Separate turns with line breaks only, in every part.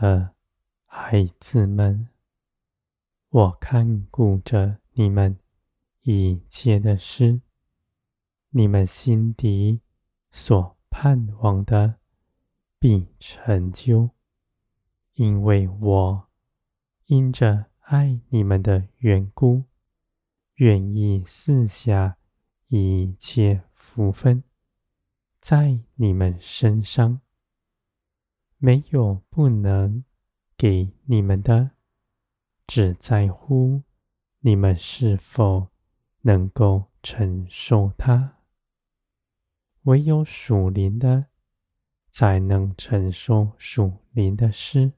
的孩子们，我看顾着你们一切的事，你们心底所盼望的必成就，因为我因着爱你们的缘故，愿意赐下一切福分在你们身上。没有不能给你们的，只在乎你们是否能够承受它。唯有属灵的，才能承受属灵的事；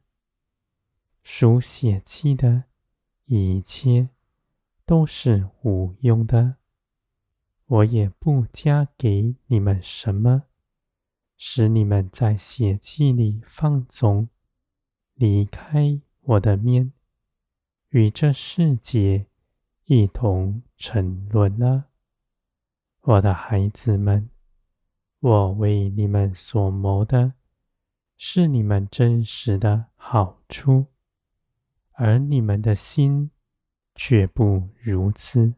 属血气的，一切都是无用的。我也不加给你们什么。使你们在血气里放纵，离开我的面，与这世界一同沉沦了。我的孩子们，我为你们所谋的，是你们真实的好处，而你们的心却不如此，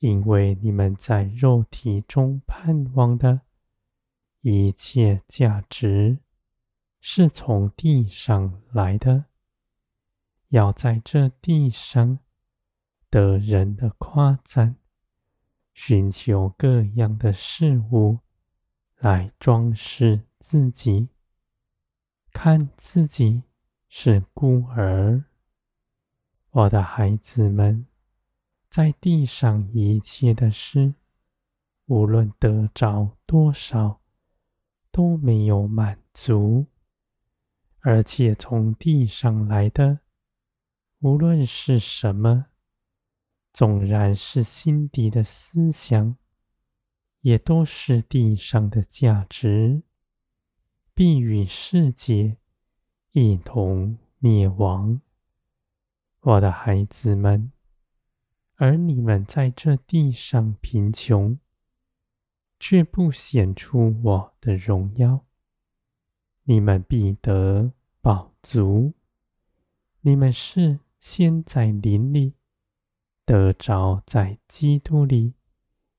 因为你们在肉体中盼望的。一切价值是从地上来的，要在这地上得人的夸赞，寻求各样的事物来装饰自己，看自己是孤儿。我的孩子们，在地上一切的事，无论得着多少。都没有满足，而且从地上来的，无论是什么，纵然是心底的思想，也都是地上的价值，必与世界一同灭亡。我的孩子们，而你们在这地上贫穷。却不显出我的荣耀，你们必得饱足。你们是先在灵里得着在基督里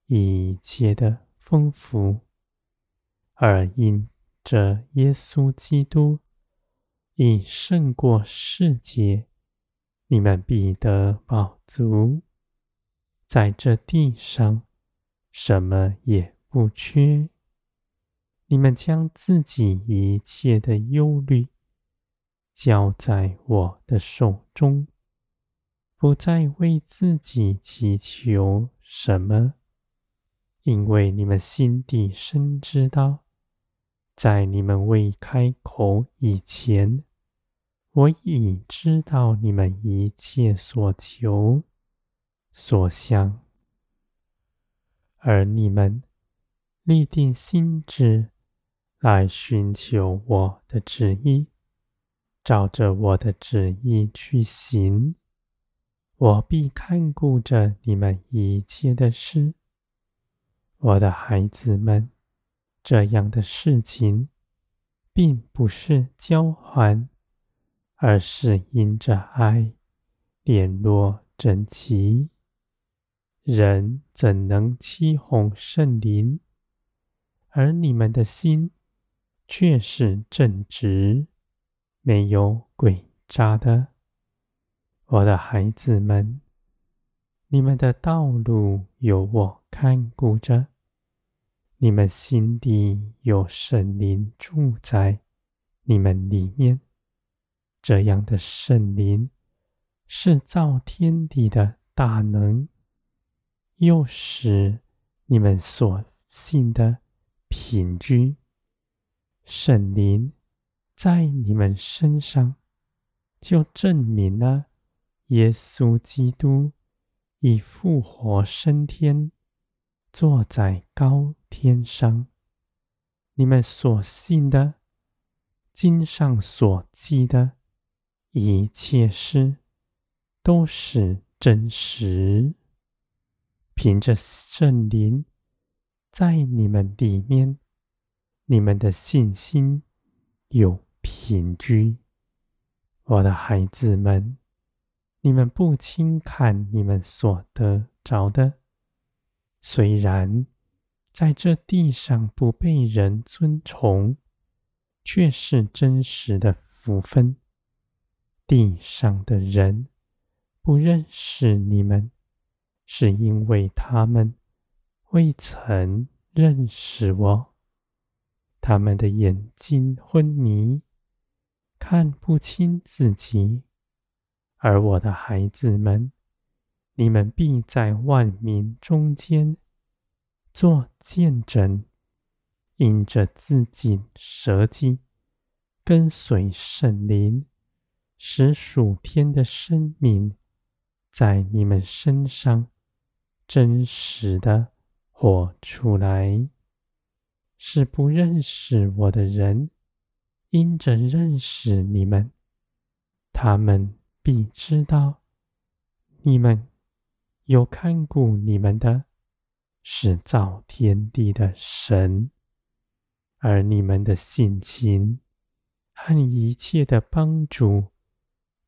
一切的丰富，而因着耶稣基督已胜过世界，你们必得饱足，在这地上什么也不缺，你们将自己一切的忧虑交在我的手中，不再为自己祈求什么，因为你们心底深知道，在你们未开口以前，我已知道你们一切所求所想，而你们。立定心志来寻求我的旨意，照着我的旨意去行，我必看顾着你们一切的事。我的孩子们，这样的事情并不是交换，而是因着爱联络整齐。人怎能欺哄圣灵？而你们的心却是正直，没有诡诈的。我的孩子们，你们的道路有我看顾着，你们心底有圣灵住在你们里面。这样的圣灵是造天地的大能，又使你们所信的。凭据圣灵在你们身上，就证明了耶稣基督已复活升天，坐在高天上。你们所信的经上所记的一切事，都是真实。凭着圣灵。在你们里面，你们的信心有凭据。我的孩子们，你们不轻看你们所得着的，虽然在这地上不被人尊崇，却是真实的福分。地上的人不认识你们，是因为他们未曾认识我。他们的眼睛昏迷，看不清自己。而我的孩子们，你们必在万民中间做见证，因着自己舍己，跟随圣灵。使属天的生命在你们身上真实的活出来，是不认识我的人因着认识你们，他们必知道你们有看顾你们的是造天地的神，而你们的性情和一切的帮助。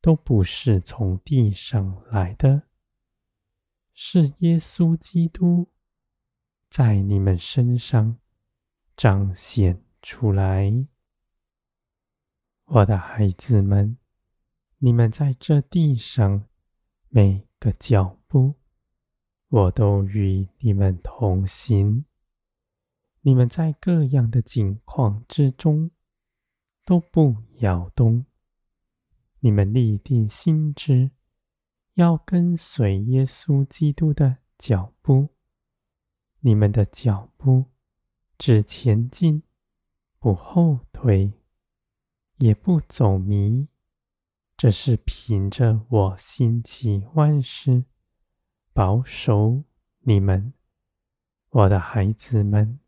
都不是从地上来的，是耶稣基督在你们身上彰显出来。我的孩子们，你们在这地上每个脚步，我都与你们同行。你们在各样的境况之中，都不摇动。你们立定心志，要跟随耶稣基督的脚步。你们的脚步只前进，不后退，也不走迷。这是凭着我心起万事，保守你们，我的孩子们。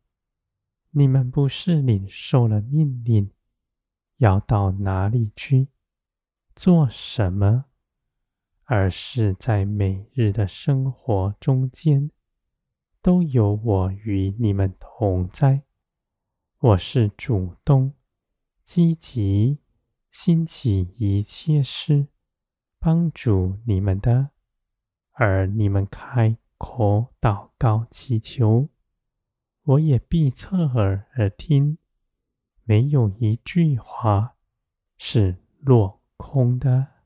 你们不是领受了命令，要到哪里去？做什么？而是在每日的生活中间，都有我与你们同在。我是主动、积极、兴起一切事，帮助你们的。而你们开口祷告祈求，我也必侧耳而听。没有一句话是落空的。